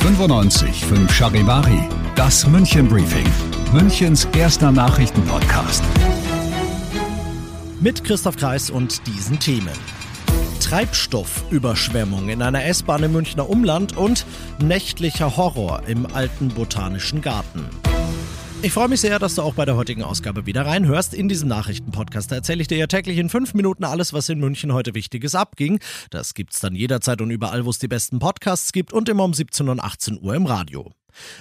95 Charivari, das München Briefing, Münchens erster Nachrichtenpodcast. Mit Christoph Kreis und diesen Themen. Treibstoffüberschwemmung in einer S-Bahn im Münchner Umland und nächtlicher Horror im alten Botanischen Garten. Ich freue mich sehr, dass du auch bei der heutigen Ausgabe wieder reinhörst. In diesem Nachrichtenpodcast erzähle ich dir ja täglich in fünf Minuten alles, was in München heute Wichtiges abging. Das gibt's dann jederzeit und überall, wo es die besten Podcasts gibt und immer um 17 und 18 Uhr im Radio.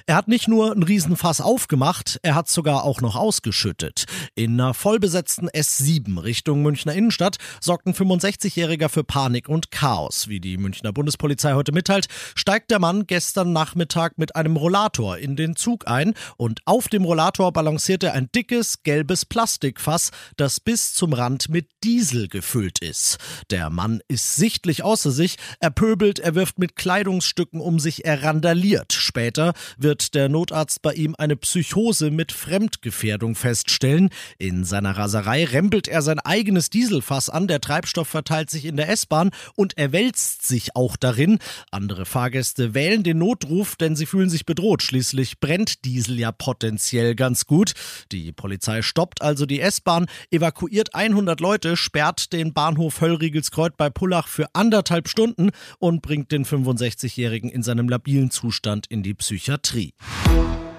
Er hat nicht nur ein Riesenfass aufgemacht, er hat sogar auch noch ausgeschüttet. In einer vollbesetzten S7 Richtung Münchner Innenstadt sorgt ein 65-Jähriger für Panik und Chaos. Wie die Münchner Bundespolizei heute mitteilt, steigt der Mann gestern Nachmittag mit einem Rollator in den Zug ein und auf dem Rollator balanciert er ein dickes, gelbes Plastikfass, das bis zum Rand mit Diesel gefüllt ist. Der Mann ist sichtlich außer sich, er pöbelt, er wirft mit Kleidungsstücken um sich, er randaliert. Später wird der Notarzt bei ihm eine Psychose mit Fremdgefährdung feststellen. In seiner Raserei rempelt er sein eigenes Dieselfass an, der Treibstoff verteilt sich in der S-Bahn und er wälzt sich auch darin. Andere Fahrgäste wählen den Notruf, denn sie fühlen sich bedroht. Schließlich brennt Diesel ja potenziell ganz gut. Die Polizei stoppt also die S-Bahn, evakuiert 100 Leute, sperrt den Bahnhof Höllriegelskreuz bei Pullach für anderthalb Stunden und bringt den 65-Jährigen in seinem labilen Zustand in die Psychiatrie. Psychiatrie.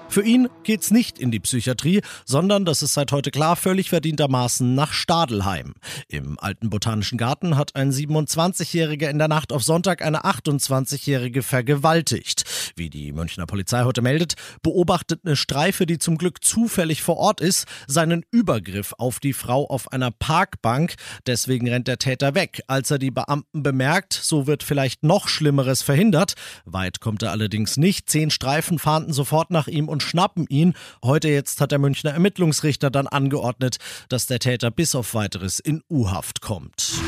Für ihn geht's nicht in die Psychiatrie, sondern, das ist seit heute klar, völlig verdientermaßen nach Stadelheim. Im alten Botanischen Garten hat ein 27-Jähriger in der Nacht auf Sonntag eine 28-Jährige vergewaltigt. Wie die Münchner Polizei heute meldet, beobachtet eine Streife, die zum Glück zufällig vor Ort ist, seinen Übergriff auf die Frau auf einer Parkbank. Deswegen rennt der Täter weg. Als er die Beamten bemerkt, so wird vielleicht noch Schlimmeres verhindert. Weit kommt er allerdings nicht. Zehn Streifen fahnden sofort nach ihm und schnappen ihn. Heute jetzt hat der Münchner Ermittlungsrichter dann angeordnet, dass der Täter bis auf weiteres in U-Haft kommt.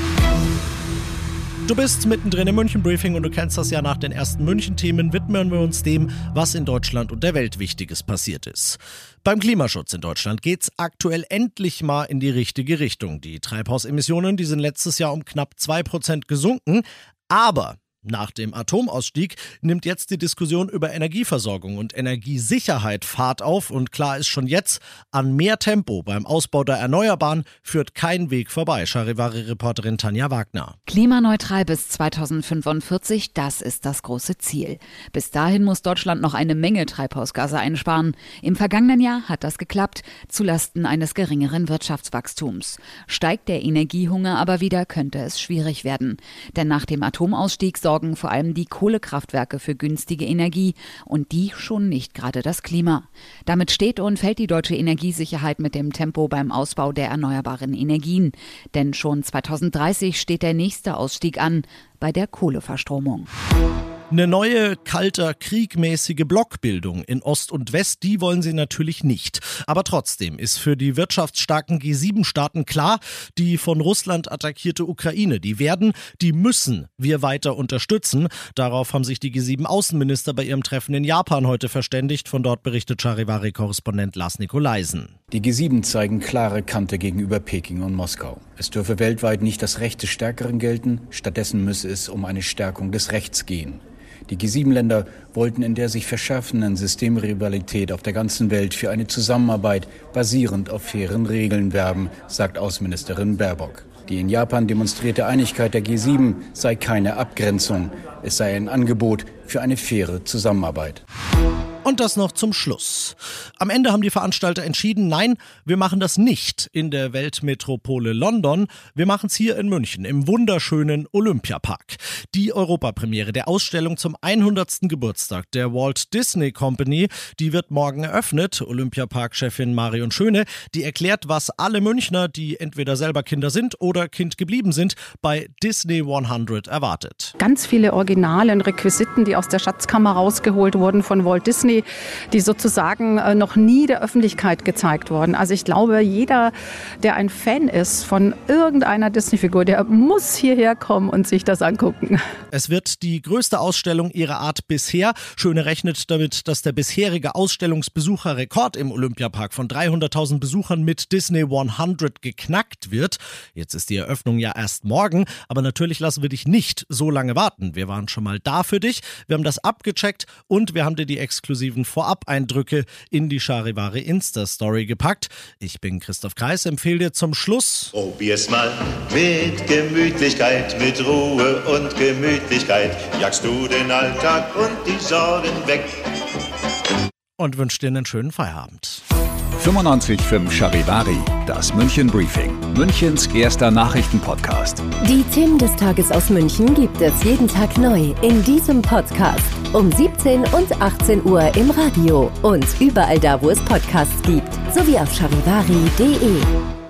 Du bist mittendrin im München-Briefing und du kennst das ja nach den ersten München-Themen, widmen wir uns dem, was in Deutschland und der Welt Wichtiges passiert ist. Beim Klimaschutz in Deutschland geht's aktuell endlich mal in die richtige Richtung. Die Treibhausemissionen, die sind letztes Jahr um knapp 2% gesunken, aber nach dem Atomausstieg nimmt jetzt die Diskussion über Energieversorgung und Energiesicherheit Fahrt auf und klar ist schon jetzt, an mehr Tempo beim Ausbau der Erneuerbaren führt kein Weg vorbei. Charivari-Reporterin Tanja Wagner. Klimaneutral bis 2045, das ist das große Ziel. Bis dahin muss Deutschland noch eine Menge Treibhausgase einsparen. Im vergangenen Jahr hat das geklappt, zulasten eines geringeren Wirtschaftswachstums. Steigt der Energiehunger aber wieder, könnte es schwierig werden. Denn nach dem Atomausstieg soll sorgen vor allem die Kohlekraftwerke für günstige Energie und die schon nicht gerade das Klima. Damit steht und fällt die deutsche Energiesicherheit mit dem Tempo beim Ausbau der erneuerbaren Energien. Denn schon 2030 steht der nächste Ausstieg an bei der Kohleverstromung. Eine neue, kalter, kriegmäßige Blockbildung in Ost und West, die wollen sie natürlich nicht. Aber trotzdem ist für die wirtschaftsstarken G7-Staaten klar, die von Russland attackierte Ukraine, die werden, die müssen wir weiter unterstützen. Darauf haben sich die G7-Außenminister bei ihrem Treffen in Japan heute verständigt. Von dort berichtet Charivari-Korrespondent Lars Nikolaisen. Die G7 zeigen klare Kante gegenüber Peking und Moskau. Es dürfe weltweit nicht das Recht des Stärkeren gelten, stattdessen müsse es um eine Stärkung des Rechts gehen. Die G7-Länder wollten in der sich verschärfenden Systemrivalität auf der ganzen Welt für eine Zusammenarbeit basierend auf fairen Regeln werben, sagt Außenministerin Baerbock. Die in Japan demonstrierte Einigkeit der G7 sei keine Abgrenzung, es sei ein Angebot für eine faire Zusammenarbeit. Und das noch zum Schluss. Am Ende haben die Veranstalter entschieden, nein, wir machen das nicht in der Weltmetropole London, wir machen es hier in München im wunderschönen Olympiapark. Die Europapremiere der Ausstellung zum 100. Geburtstag der Walt Disney Company, die wird morgen eröffnet. Olympiapark-Chefin Marion Schöne, die erklärt, was alle Münchner, die entweder selber Kinder sind oder Kind geblieben sind, bei Disney 100 erwartet. Ganz viele Originale und Requisiten, die aus der Schatzkammer rausgeholt wurden von Walt Disney Disney, die sozusagen äh, noch nie der Öffentlichkeit gezeigt wurden. Also ich glaube, jeder, der ein Fan ist von irgendeiner Disney-Figur, der muss hierher kommen und sich das angucken. Es wird die größte Ausstellung ihrer Art bisher. Schöne rechnet damit, dass der bisherige Ausstellungsbesucherrekord im Olympiapark von 300.000 Besuchern mit Disney 100 geknackt wird. Jetzt ist die Eröffnung ja erst morgen, aber natürlich lassen wir dich nicht so lange warten. Wir waren schon mal da für dich, wir haben das abgecheckt und wir haben dir die exklusiven Vorab-Eindrücke in die Charivari Insta-Story gepackt. Ich bin Christoph Kreis, empfehle dir zum Schluss. Probier's mal mit Gemütlichkeit, mit Ruhe und Gemütlichkeit. Jagst du den Alltag und die Sorgen weg. Und wünsche dir einen schönen Feierabend. 95.5 Charivari, das München Briefing, Münchens erster Nachrichtenpodcast. Die Themen des Tages aus München gibt es jeden Tag neu in diesem Podcast. Um 17 und 18 Uhr im Radio und überall da, wo es Podcasts gibt. Sowie auf charivari.de.